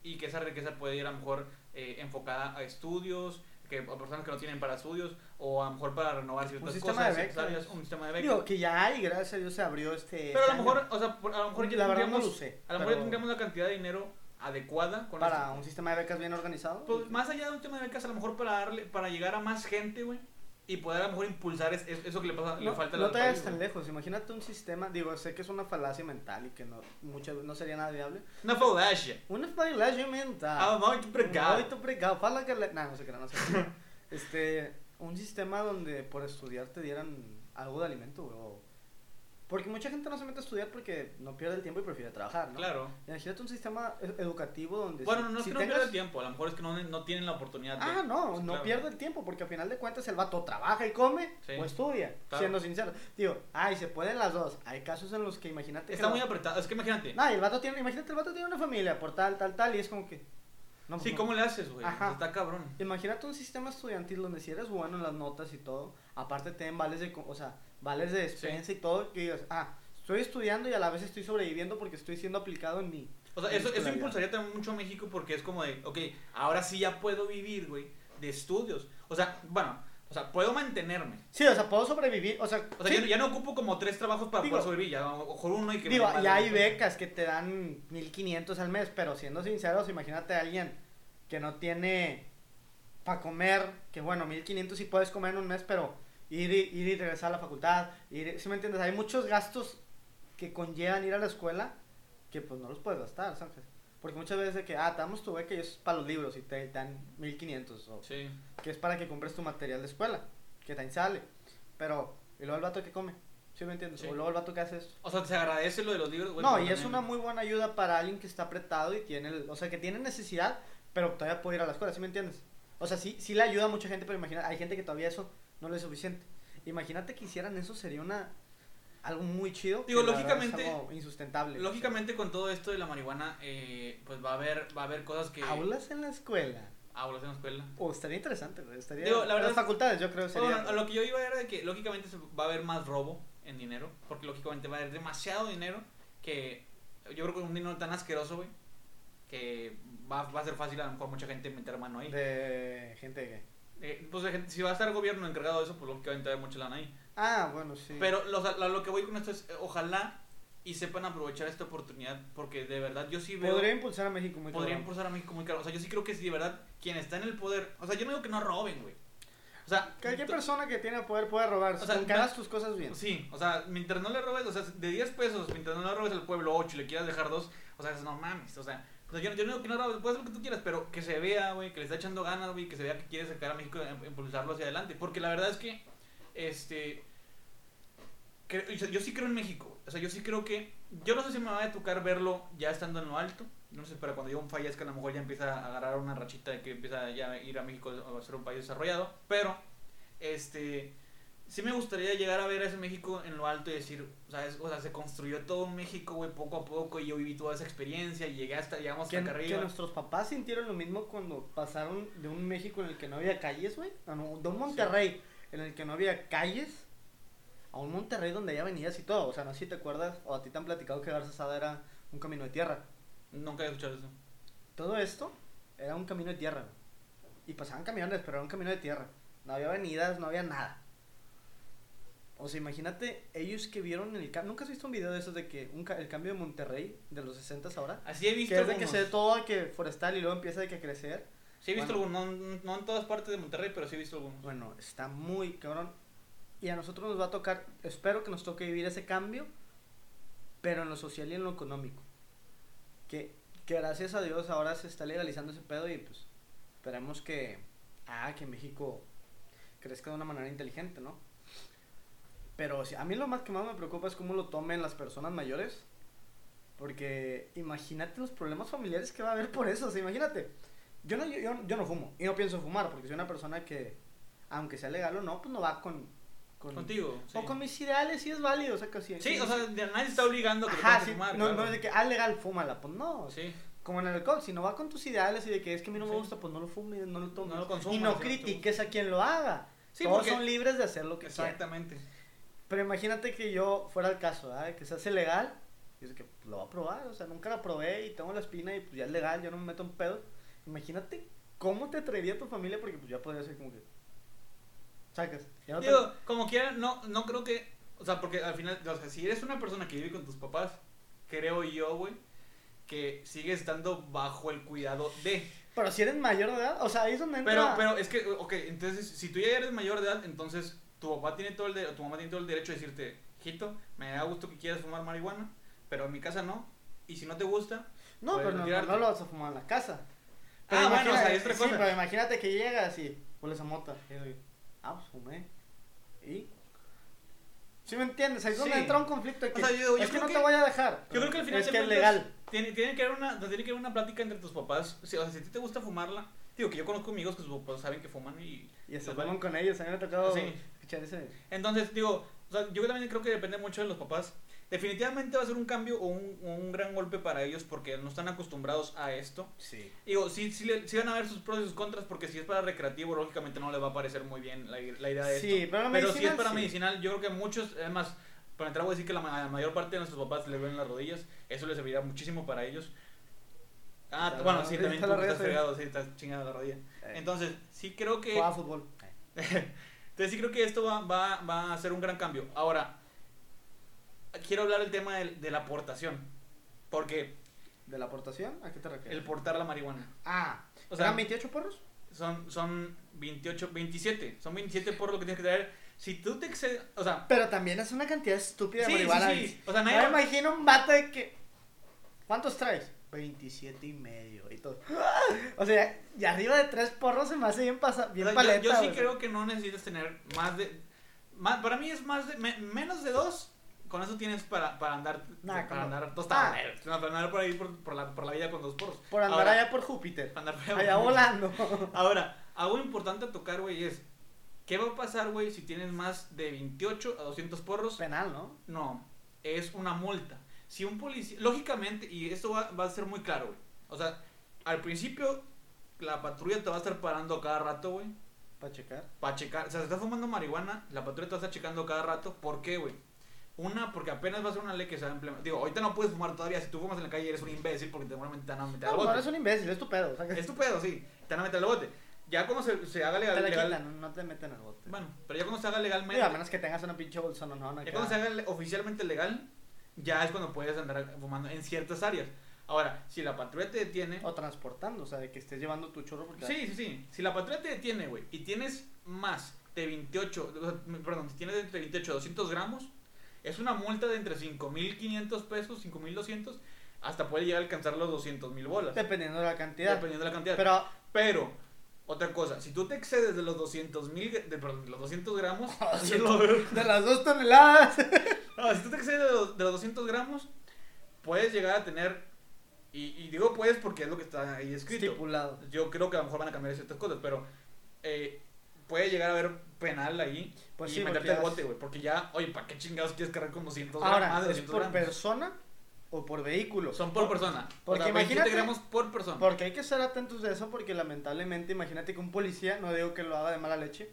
y que esa riqueza puede ir a lo mejor eh, enfocada a estudios, que, a personas que no tienen para estudios, o a lo mejor para renovar ciertas sistema cosas necesarias, un sistema de becas. Digo, que ya hay, gracias a Dios se abrió este... pero a lo mejor, o sea, a lo mejor ya no lo sé. a lo mejor ya pero tendríamos la cantidad de dinero adecuada con Para un sistema de becas bien organizado. Pues más allá de un tema de becas, a lo mejor para darle, para llegar a más gente, güey, y poder a lo mejor impulsar es- es- eso que le pasa, le no, falta no te vayas tan lejos. Imagínate un sistema, digo, sé que es una falacia mental y que no, muchas, no sería nada viable. Una falacia. Una falacia mental. Ah, muito obrigado. Muito obrigado. Fala que le... No, no sé qué, no sé. este, un sistema donde por estudiar te dieran algo de alimento, güey. o- Porque mucha gente no se mete a estudiar porque no pierde el tiempo y prefiere trabajar, ¿no? Claro. Imagínate un sistema e- educativo donde... Bueno, si- no es si que no tengas- pierda el tiempo, a lo mejor es que no, no tienen la oportunidad de... Ah, no, no claro. pierde el tiempo porque al final de cuentas el vato trabaja y come Sí. o estudia, Claro. siendo sincero. Digo, ay, se pueden las dos. Hay casos en los que imagínate Está que muy apretado, es que imagínate. Nah, el vato tiene, imagínate el vato tiene una familia por tal, tal, tal y es como que no, sí, no. ¿cómo le haces, güey? Está cabrón. Imagínate un sistema estudiantil donde si eres bueno en las notas y todo, aparte te den vales de, o sea, vales de despensa y todo, que digas, ah, estoy estudiando y a la vez estoy sobreviviendo porque estoy siendo aplicado en mi O sea, eso, eso impulsaría también mucho a México porque es como de, ok, ahora sí ya puedo vivir, güey, de estudios. O sea, bueno, o sea, puedo mantenerme. Sí, o sea, puedo sobrevivir, o sea, O sea, sí, ya, ya no ocupo como tres trabajos para Digo- poder sobrevivir, ya mejor uno y que... Digo, me ya hay becas que te dan 1500 al mes, pero siendo sinceros, imagínate a alguien que no tiene para comer, que bueno, 1500 sí puedes comer en un mes, pero ir ir y regresar a la facultad, ir, ¿sí me entiendes? Hay muchos gastos que conllevan ir a la escuela que pues no los puedes gastar, ¿sabes? Porque muchas veces de que, ah, te damos tu beca y eso es para los libros y te dan 1500 o Sí. que es para que compres tu material de escuela, que también sale. Pero, ¿y luego el vato que come? ¿Sí me entiendes? Sí. O luego el vato que hace esto. O sea, se agradece lo de los libros. No, y es una muy buena ayuda para alguien que está apretado y tiene, el- o sea, que tiene necesidad, pero todavía puede ir a la escuela, ¿sí me entiendes? O sea, sí, sí le ayuda a mucha gente, pero imagina, hay gente que todavía eso no le es suficiente. Imagínate que hicieran eso, sería una algo muy chido. Digo, lógicamente- Es algo insustentable. Lógicamente con todo esto de la marihuana, eh, pues va a haber, va a haber cosas que... Aulas en la escuela. Aulas en la escuela. Oh, estaría interesante, Estaría. Digo, la verdad las es- facultades, yo creo, sería. Bueno, lo que yo iba era de que lógicamente va a haber más robo en dinero, porque lógicamente va a haber demasiado dinero que yo creo que un dinero tan asqueroso, güey, que va, va a ser fácil a lo mejor mucha gente meter mano ahí. De gente que. Eh, pues si va a estar el gobierno encargado de eso, pues lógicamente va a haber mucha lana ahí. Ah, bueno, sí. Pero lo, lo- lo que voy con esto es, eh, ojalá y sepan aprovechar esta oportunidad, porque de verdad yo sí veo... Podría impulsar a México muy podría cabrón. impulsar a México muy caro. O sea, yo sí creo que si de verdad quien está en el poder... O sea, yo no digo que no roben, güey. O sea... Cualquier persona que tiene poder puede robar. O sea, con que hagas tus cosas bien. Sí, o sea, mientras no le robes, o sea, de 10 pesos, mientras no le robes al pueblo 8 y le quieras dejar 2, o sea, no mames, o sea, o sea, yo, yo no digo que no robes, puedes hacer lo que tú quieras, pero que se vea, güey, que le está echando ganas, güey, que se vea que quiere sacar a México, e impulsarlo hacia adelante, porque la verdad es que, este, yo sí creo en México, o sea, yo sí creo que, yo no sé si me va a tocar verlo ya estando en lo alto, no sé, para cuando yo un fallezca a lo mejor ya empieza a agarrar una rachita de que empieza ya a ir a México a ser un país desarrollado, pero, este, sí me gustaría llegar a ver a ese México en lo alto y decir, ¿sabes? O sea, se construyó todo un México, güey, poco a poco y yo viví toda esa experiencia y llegué hasta, llegamos Que, hasta acá que arriba. nuestros papás sintieron lo mismo cuando pasaron de un México en el que no había calles, güey. a no- de un Monterrey en el que no había calles a un Monterrey donde hay avenidas y todo. O sea, no sé si te acuerdas o a ti te han platicado que Garza Sada era un camino de tierra. Nunca he escuchado eso. Todo esto era un camino de tierra. Y pasaban camiones, pero era un camino de tierra. No había avenidas, no había nada. O sea, imagínate, ellos que vieron el cambio. ¿Nunca has visto un video de esos de que un ca- el cambio de Monterrey de los 60 ahora? Así he visto Que es de que se ve todo que forestal y luego empieza de que a crecer. Sí he visto Bueno. algunos, no, no en todas partes de Monterrey, pero sí he visto algunos. Bueno, está muy cabrón. Y a nosotros nos va a tocar, espero que nos toque vivir ese cambio, pero en lo social y en lo económico. Que, que gracias a Dios ahora se está legalizando ese pedo y pues esperemos que, ah, que México crezca de una manera inteligente, ¿no? Pero a mí lo más que más me preocupa es cómo lo tomen las personas mayores. Porque imagínate los problemas familiares que va a haber por eso. O sea, imagínate. Yo no, yo, yo no fumo y no pienso fumar porque soy una persona que, aunque sea legal o no, pues no va con. con Contigo. Sí, O con mis ideales, sí es válido. O sea, que sí. Sí, que- o sea, nadie está obligando a que Ajá, sí, fumar. no, claro. no es de que, ah, legal, fúmala. Pues no. Sí. Como en el alcohol, si no va con tus ideales y de que es que a mí no me gusta, pues no lo fumes, no lo tomes. No lo consumas, y no critiques a quien lo haga. Sí, Todos porque- son libres de hacer lo que quieran. Pero imagínate que yo fuera el caso, ¿verdad? que se hace legal. Y es que pues, lo va a probar, o sea, nunca la probé y tengo la espina y pues ya es legal, ya no me meto en pedo. Imagínate cómo te atraería tu familia porque pues ya podría ser como que. Sacas. Ya no te- Digo, como quiera, no, no creo que. O sea, porque al final, o sea, si eres una persona que vive con tus papás, creo yo, güey, que sigues estando bajo el cuidado de. Pero si eres mayor de edad, o sea, ahí es donde entra. Pero, pero es que, ok, entonces, si tú ya eres mayor de edad, entonces tu papá tiene todo el de- tu mamá tiene todo el derecho de decirte, hijito, me da gusto que quieras fumar marihuana, pero en mi casa no. Y si no te gusta, No, pero no, no, lo vas a fumar en la casa. Ah, bueno, imagina- o sea, es otra sí, cosa. pero imagínate que llegas y hueles a mota. Y ah, pues fumé. ¿Y? ¿Sí me entiendes? Ahí es donde Sí. entra un conflicto de que, O sea, yo- yo es que no que- te voy a dejar. Yo creo que al final es que es legal. Tiene, tiene que haber una, tiene que haber una plática entre tus papás. Sí, o sea, si a ti te gusta fumarla, digo que yo conozco amigos que sus papás saben que fuman y. Y se vale. fuman con ellos. A mí me ha tocado Sí. escuchar ese. Entonces, digo, o sea, yo también creo que depende mucho de los papás. Definitivamente va a ser un cambio o un, gran golpe para ellos porque no están acostumbrados a esto. Sí. Digo, sí, sí, van a ver sus pros y sus contras porque si es para recreativo, lógicamente no les va a parecer muy bien la, la idea de esto. Sí, pero, la Pero si es para medicinal, yo creo que muchos, además, para entrar voy a decir que la mayor parte de nuestros papás les ven las rodillas, eso les servirá muchísimo para ellos. Ah, Está bueno, la- sí, está también la tú estás sí. fregado, sí, estás chingada la rodilla. Eh, Entonces, sí creo que... Juega fútbol. Entonces sí creo que esto va, va, va a ser un gran cambio. Ahora, quiero hablar del tema del- de, la aportación. Porque ¿De la aportación? ¿A qué te refieres? el portar la marihuana. Ah, O sea, ¿eran 28 porros? son, son 28, 27. Son 27 por lo que tienes que traer. Si tú te excedes, o sea, Pero también es una cantidad estúpida sí, de marihuana. sí, sí. O sea, No nadie, me imagino un vato de que. ¿Cuántos traes? 27 y medio y todo. O sea, y arriba de tres porros se me hace bien, pasa, o bien sea, paleta. yo, sí creo que no necesitas tener más de. Más, para mí es más de. me- menos de dos. Con eso tienes para, para andar. Nah, para andar tostado. Ah. eh, Para andar por ahí por, por la, por la vida con dos porros. Por andar Ahora, allá por Júpiter. para andar Allá volando. Ahora, algo importante a tocar, güey, es. ¿Qué va a pasar, güey, si tienes más de 28 a 200 porros? Penal, ¿no? No, es una multa. Si un policía. Lógicamente, y esto va, va a ser muy claro, güey. O sea, al principio, la patrulla te va a estar parando cada rato, güey. Para checar. Para checar. O sea, si estás fumando marihuana, la patrulla te va a estar checando cada rato. ¿Por qué, güey? Una, porque apenas va a ser una ley que se va a implementar. Digo, ahorita no puedes fumar todavía. Si tú fumas en la calle, eres un imbécil porque seguramente te van a meter al No, no bote. eres un imbécil, es tu pedo. O sea, Es tu pedo, sí. Te van a meter al bote. Ya cuando se, se haga legal. te la legal- quitan, no te meten al bote. bueno, pero ya cuando se haga legalmente. Digo, a menos que tengas una pinche bolsona, no, no. Ya cuando se haga oficialmente legal, ya es cuando puedes andar fumando en ciertas áreas. Ahora, si la patrulla te detiene. O transportando, o sea, de que estés llevando tu chorro porque... Sí, sí, sí. Si la patrulla te detiene, güey, y tienes más de 28, o sea, perdón, si tienes entre 28 y 200 gramos, es una multa de entre 5.500 pesos, 5.200, hasta puede llegar a alcanzar los 200 mil bolas. Dependiendo de la cantidad. Dependiendo de la cantidad. Pero, Pero, otra cosa, si tú te excedes de los 200 mil, de, perdón, de los 200 gramos, Sí, de las dos toneladas. No, si tú te excedes de los, de los 200 gramos, puedes llegar a tener, y, y digo puedes porque es lo que está ahí escrito. Estipulado. Yo creo que a lo mejor van a cambiar ciertas cosas, pero eh, puede llegar a haber penal ahí Pues y sí, meterte al bote, güey. Porque ya, oye, ¿para qué chingados quieres cargar con 200 Ahora, gramos? Más de ¿es 200 por gramos. persona o por vehículo? Son por persona. Porque o sea, 27 imagínate- gramos por persona. Porque hay que estar atentos de eso porque lamentablemente, imagínate que un policía, no digo que lo haga de mala leche,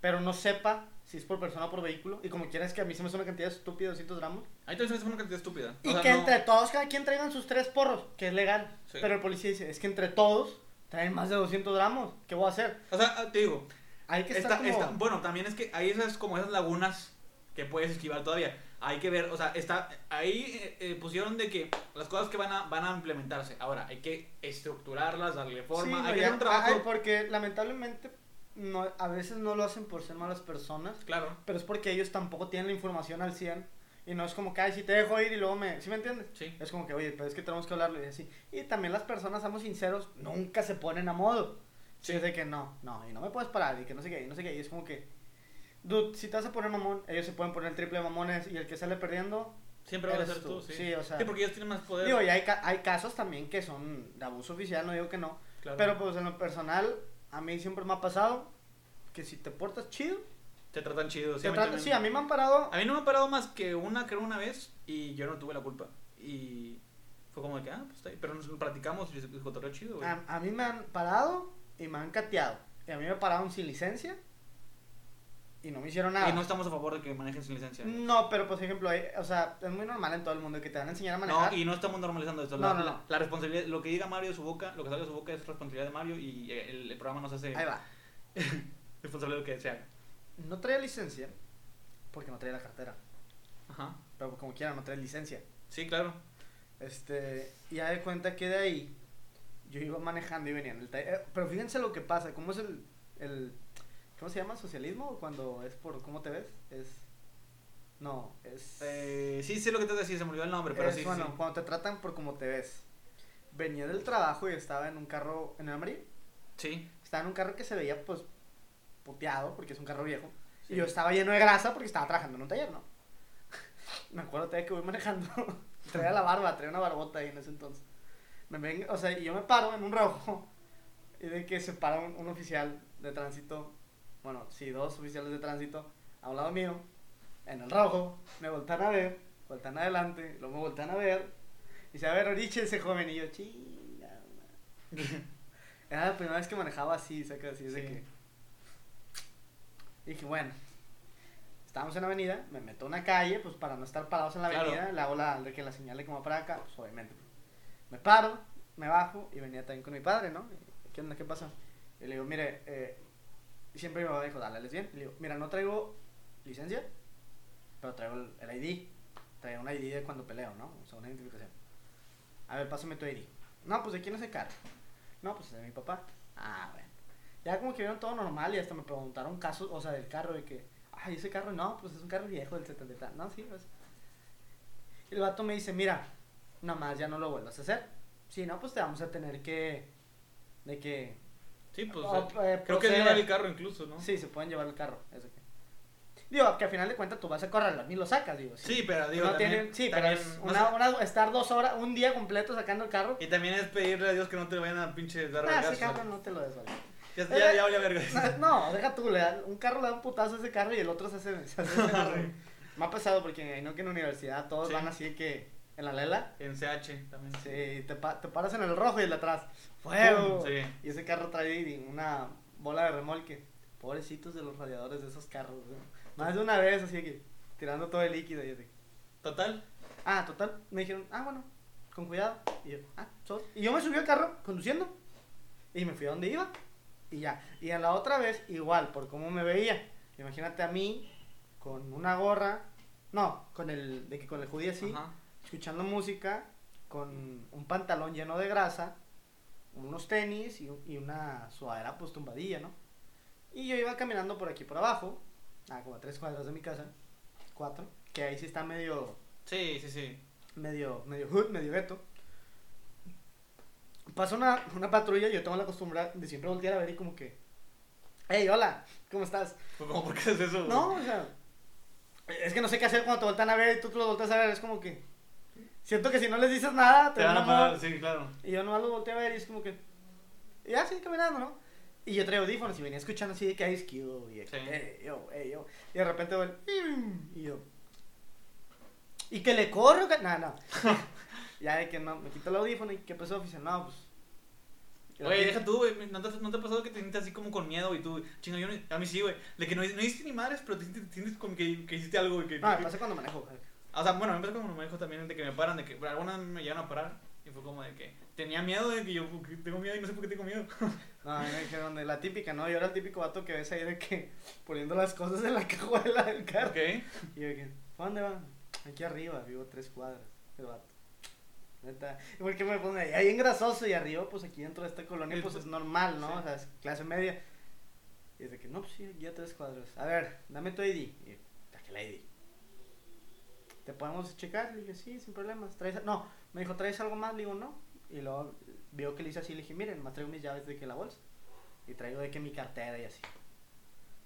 pero no sepa si es por persona o por vehículo, y como quieras que a mí se me hace una cantidad estúpida, 200 gramos, Ahí también es una cantidad estúpida. y O sea, que no- entre todos, cada quien traigan sus tres porros, que es legal, Sí. pero el policía dice, es que entre todos traen más de 200 gramos, ¿qué voy a hacer? O sea, ah, te digo, Hay que estar como... está- bueno, también es que hay esas como esas lagunas que puedes esquivar todavía. Hay que ver, o sea, está ahí eh, eh, pusieron de que las cosas que van a van a implementarse. Ahora, hay que estructurarlas, darle forma, Sí, no, hay que hacer un trabajo. porque lamentablemente no, a veces no lo hacen por ser malas personas, Claro. pero es porque ellos tampoco tienen la información al 100 y no es como que, ay, si te dejo ir y luego me... ¿Sí me entiendes? Sí. Es como que, oye, pero es que tenemos que hablarlo y así. Y también las personas, seamos sinceros, nunca se ponen a modo. Sí. Es de que no, no, y no me puedes parar, y que no sé qué, y no sé qué, y es como que, dude, si te vas a poner mamón, ellos se pueden poner el triple de mamones y el que sale perdiendo, Siempre va a ser tú. tú, sí. Sí, o sea- Sí, porque ellos tienen más poder. digo, y hay, ca- hay casos también que son de abuso oficial, no digo que no, Claro. pero pues en lo personal, a mí siempre me ha pasado que si te portas chido, te tratan chido. te a mí tratan- también. sí, a mí me han parado, A mí no me ha parado más que una, creo, una vez y yo no tuve la culpa. Y fue como de que, ah, pues está ahí. Pero nos platicamos y se cotorreo chido, güey. a, a mí me han parado y me han cateado, y a mí me pararon sin licencia y no me hicieron nada. Y no estamos a favor de que manejen sin licencia. No, pero por ejemplo, hay- o sea, es muy normal en todo el mundo que te van a enseñar a manejar. No, y no estamos normalizando esto. No, la, no, no. la responsabilidad, lo que diga Mario de su boca, lo que salga de su boca es responsabilidad de Mario y el, el programa nos hace Ahí va. responsable de lo que se haga. No traía licencia porque no traía la cartera. Ajá. Pero como quiera, no traía licencia. Sí, claro. Este, y ya de cuenta que de ahí yo iba manejando y venía en el ta- eh, Pero fíjense lo que pasa, cómo es el, el ¿cómo se llama? ¿Socialismo? Cuando es por cómo te ves, es no, es Eh, sí, sé lo que te decía, se me olvidó el nombre, pero es, sí, sí, bueno, sí. cuando te tratan por cómo te ves. Venía del trabajo y estaba en un carro en el amarillo. Sí. Estaba en un carro que se veía pues puteado porque es un carro viejo. Sí. Y yo estaba lleno de grasa porque estaba trabajando en un taller, ¿no? Me acuerdo todavía que voy manejando. traía la barba, traía una barbota ahí en ese entonces. Me ven, o sea, y yo me paro en un rojo. Y de que se para un, un oficial de tránsito. Bueno, sí, dos oficiales de tránsito a un lado mío. En el rojo. Me voltean a ver. Voltean adelante. Luego me voltean a ver. Y dice, a ver, oriche ese joven. Y yo, chinga. madre". Era la primera vez que manejaba así, saca así, de Sí. que. Y dije, bueno, estábamos en la avenida, me meto a una calle, pues para no estar parados en la Claro. avenida, le hago la, de que la señale como para acá, pues obviamente. Me paro, me bajo y venía también con mi padre, ¿no? ¿Qué onda? ¿Qué pasa? Y le digo, mire, eh, siempre mi mamá dijo, dale, bien. Y le digo, mira, no traigo licencia, pero traigo el, ID. Traigo una ID de cuando peleo, ¿no? O sea, una identificación. A ver, pásame tu ID. No, pues de quién es el carro. No, pues de mi papá. Ah, bueno. Ya como que vieron todo normal y hasta me preguntaron casos, o sea, del carro, de que, ay, ese carro, no, pues es un carro viejo del 70 y tal. No, sí, pues. Y el vato me dice, mira, nomás ya no lo vuelvas a hacer. Si no, pues te vamos a tener que, de que, Sí, pues. o, eh, eh, creo que llevar el carro incluso, ¿no? Sí, se pueden llevar el carro. Eso que. Digo, que al final de cuentas tú vas a correrlo, ni lo sacas, digo. Sí, pero digo, no también, tienen- sí, también, pero es no una, sé, una- estar dos horas, un día completo sacando el carro. Y también es pedirle a Dios que no te vayan a pinche dar Ah, vergazos, ese carro no te lo des, vale. Ya, ya, ya, ya, verga. No, deja tú, le da- un carro le da un putazo a ese carro y el otro se hace. Se hace ese carro. Me ha pasado porque no que en la universidad todos Sí. van así que en la lela. En CH también. Sí, te, pa- te paras en el rojo y el de atrás. ¡Fuego! Sí. Y ese carro trae una bola de remolque. Pobrecitos de los radiadores de esos carros. ¿no? Más de una vez así que tirando todo el líquido y así. Total. Ah, total. Me dijeron, ah, bueno, con cuidado. Y yo, ah, sos. Y yo me subí al carro conduciendo. Y me fui a donde iba. Y ya. Y en la otra vez, igual, por cómo me veía. Imagínate a mí con una gorra. No, con el, de que con el hoodie así. Ajá. Escuchando música. Con un pantalón lleno de grasa. Unos tenis y, y una sudadera pues tumbadilla, ¿no? Y yo iba caminando por aquí por abajo. Ah, como a tres cuadras de mi casa. Cuatro. Que ahí sí está medio Sí, sí, sí. medio, medio hood, medio gueto. Pasa una, una patrulla y yo tengo la costumbre de siempre voltear a ver y como que, hey, hola, ¿cómo estás? Pues como, ¿por qué haces eso? No, o sea, es que no sé qué hacer cuando te voltean a ver y tú te lo volteas a ver, es como que, siento que si no les dices nada, te, Te van a a pagar, sí, claro. Y yo nomás lo volteo a ver y es como que, y ya, sí, caminando, ¿no? Y yo traigo audífonos y venía escuchando así de que Ice Cube y que, Sí. "Ey, yo, yo. Y de repente voy, y yo, y que le corro, que... no, no. ya de que no, me quito el audífono y ¿qué pasó, oficial? No, pues. Oye, deja tú, güey. ¿No te, ¿No te ha pasado que te sientes así como con miedo y tú, chinga, yo no, a mí sí, güey? De que no, no hiciste ni madres, pero te sientes, te sientes como que, que hiciste algo, güey. Que, No, me que- pasa cuando manejo. güey. O sea, bueno, me pasa como me dijo también de que me paran, de que algunas me llegan a parar Y fue como de que tenía miedo de que yo tengo miedo y no sé por qué tengo miedo. No, me dijeron de la típica, ¿no? Yo era el típico vato que ves ahí de que poniendo las cosas en la cajuela del carro. ok. Y yo que, ¿para dónde van? Aquí arriba, vivo tres cuadras, el vato. Neta. ¿Y por qué me pone ahí? Ahí en grasoso y arriba, pues aquí dentro de esta colonia, pues es normal, ¿no? Sí. O sea, es clase media. Y es de que, no, pues sí, aquí a tres cuadras. A ver, dame tu ID. Y, saqué la ID. ¿Te podemos checar? Le dije, sí, sin problemas. ¿Traes a-?" No, me dijo, ¿traes algo más? Le digo, no. Y luego vio que le hice así, le dije, miren, más traigo mis llaves de que la bolsa. Y traigo de que mi cartera y así.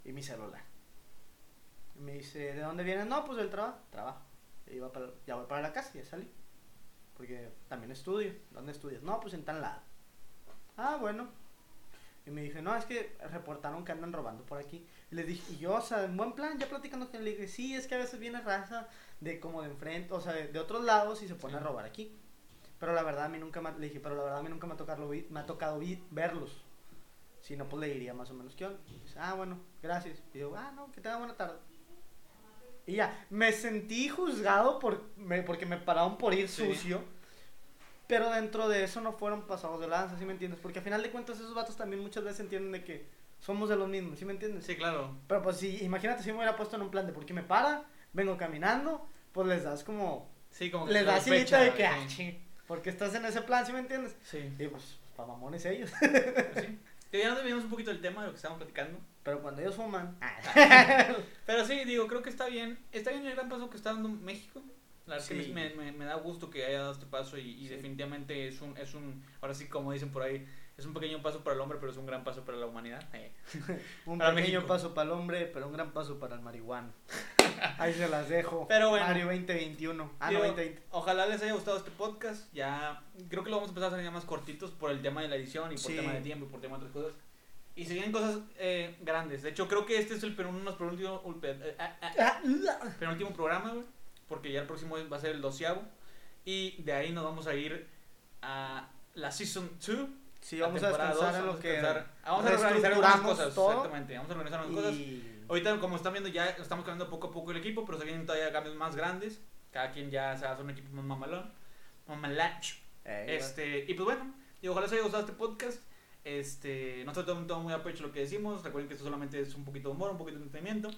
Y mi celular. Y me dice, ¿de dónde vienes? No, pues del trabajo. Trabajo. Y iba para, ya voy para la casa, ya salí. Porque también estudio. ¿Dónde estudias? No, pues en tal lado. Ah, bueno. Y me dije, no, es que reportaron que andan robando por aquí. Y dije, y yo, o sea, en buen plan, ya platicando él, le dije, sí, es que a veces viene raza de como de enfrente, o sea, de, de otros lados y se pone Sí. a robar aquí. Pero la verdad a mí nunca me, le dije, pero la verdad a mí nunca me ha tocado, me ha tocado verlos. Si no, pues le diría más o menos qué onda. Dice, ah, bueno, gracias. Y yo, ah, no, que tenga buena tarde. Y ya, me sentí juzgado por, me- porque me pararon por ir Sí. sucio. Pero dentro de eso no fueron pasados de lanza, ¿sí me entiendes? Porque al final de cuentas esos vatos también muchas veces entienden de que somos de los mismos, ¿sí me entiendes? Sí, claro. Pero pues si, imagínate si me hubiera puesto en un plan de porque me para, vengo caminando, pues les das como, Sí, como que les das sospecha, de que, sí. ah, ching, porque estás en ese plan, ¿sí me entiendes? Sí. Y pues, pa' mamones ellos. Sí. Ya nos desviamos un poquito del tema de lo que estábamos platicando. Pero cuando ellos fuman, ah, Pero sí, digo, creo que está bien. Está bien el gran paso que está dando México. La verdad es que Sí. me, me- me da gusto que haya dado este paso y, y Sí. definitivamente es un, es un, ahora sí como dicen por ahí, es un pequeño paso para el hombre, pero es un gran paso para la humanidad. Eh. un Para pequeño México. paso para el hombre, pero un gran paso para el marihuano. Ahí se las dejo. Pero bueno. Mario 2021. Ah, no, Digo, 2020. Ojalá les haya gustado este podcast. Ya creo que lo vamos a empezar a hacer ya más cortitos por el tema de la edición y por Sí. tema de tiempo y por tema de otras cosas. Y se vienen cosas eh, grandes. De hecho, creo que este es el penúltimo, penúltimo, eh, ah, ah, Ah, penúltimo programa, güey. Porque ya el próximo va a ser el doceavo. Y de ahí nos vamos a ir a la Season 2. Sí, vamos a descansar en lo que. Vamos a reorganizar algunas cosas. todo. Exactamente, vamos a organizar algunas cosas. Ahorita, como están viendo, ya estamos cambiando poco a poco el equipo, pero se vienen todavía cambios más grandes. Cada quien ya se hace un equipo más mamalón. Mamalach. Eh, Este, y pues bueno, y ojalá les haya gustado este podcast. Este, no se tomen todo muy a pecho lo que decimos. Recuerden que esto solamente es un poquito de humor, un poquito de entretenimiento.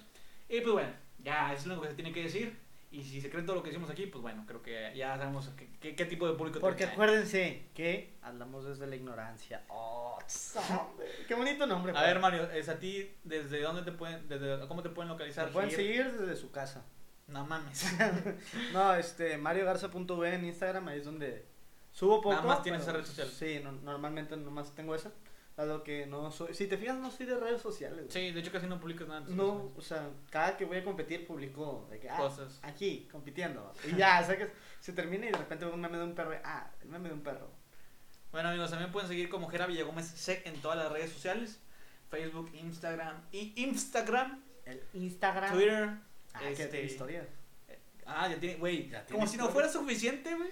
Y pues bueno, ya es lo que se tiene que decir. Y si se creen todo lo que decimos aquí, pues bueno, creo que ya sabemos qué, qué- qué tipo de público Porque tenemos. acuérdense que hablamos desde la ignorancia. Oh, qué bonito nombre. A ver, Mario, es a ti, ¿desde dónde te pueden, desde cómo te pueden localizar? Se pueden seguir? seguir desde su casa. No mames. No, este, mariogarza.v en Instagram, ahí es donde subo poco. Nada más tienes pero, esa red social. Sí, no- normalmente nomás tengo esa. Dado que no soy, si te fijas, no soy de redes sociales. güey. Sí, de hecho casi no publicas nada. No, o sea, cada que voy a competir publico de que, ah, Cosas. aquí, compitiendo. Y ya, o sea que se termina y de repente un meme de un perro. y, Ah, el meme de un perro. Bueno amigos, también pueden seguir como Jera Villagómez C en todas las redes sociales. Facebook, Instagram y Instagram, El Instagram. Twitter. Ah, este, qué historia. Ah, ya tiene, güey. Como si no fuera suficiente, güey.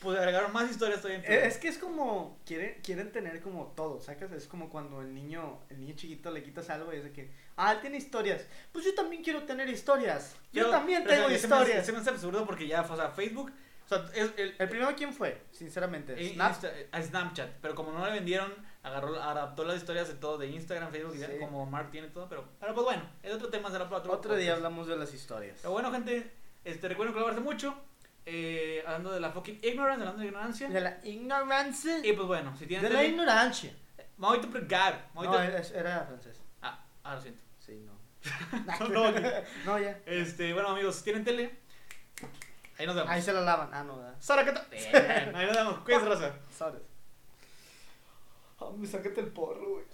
Pues agregaron más historias todavía en Eh. Es que es como, quieren, quieren tener como todo, ¿sacas? Es como cuando el niño, el niño chiquito le quitas algo y es de que, ah, él tiene historias. Pues yo también quiero tener historias. Yo también tengo se me- me hace- historias. Se me hace absurdo porque ya, o sea, Facebook. O sea, es el, El primero, ¿quién fue? Sinceramente. Snap. Insta- eh, a Snapchat, pero como no le vendieron, agarró, adaptó las historias de todo, de Instagram, Facebook, y Sí. de- como Mark tiene todo, pero, pero pues bueno, es otro tema, será para otro Otro día hablamos de las historias. Pero bueno, gente, este, recuerden colaborarse mucho, eh, hablando de la fucking ignorance, hablando de ignorancia, De la ignorancia. y pues bueno, si tienen De la ignorancia. me voy a pregar, No, era francés. ah, ah, lo siento. Sí, no. No, no, ya. Este, bueno amigos, si tienen tele, ahí nos vemos. Ahí se la lavan. Ah, no, ¿verdad? Saracata. Bien, ahí nos vemos, cuídense, raza. Sabes. Ah, me sácate el porro, güey.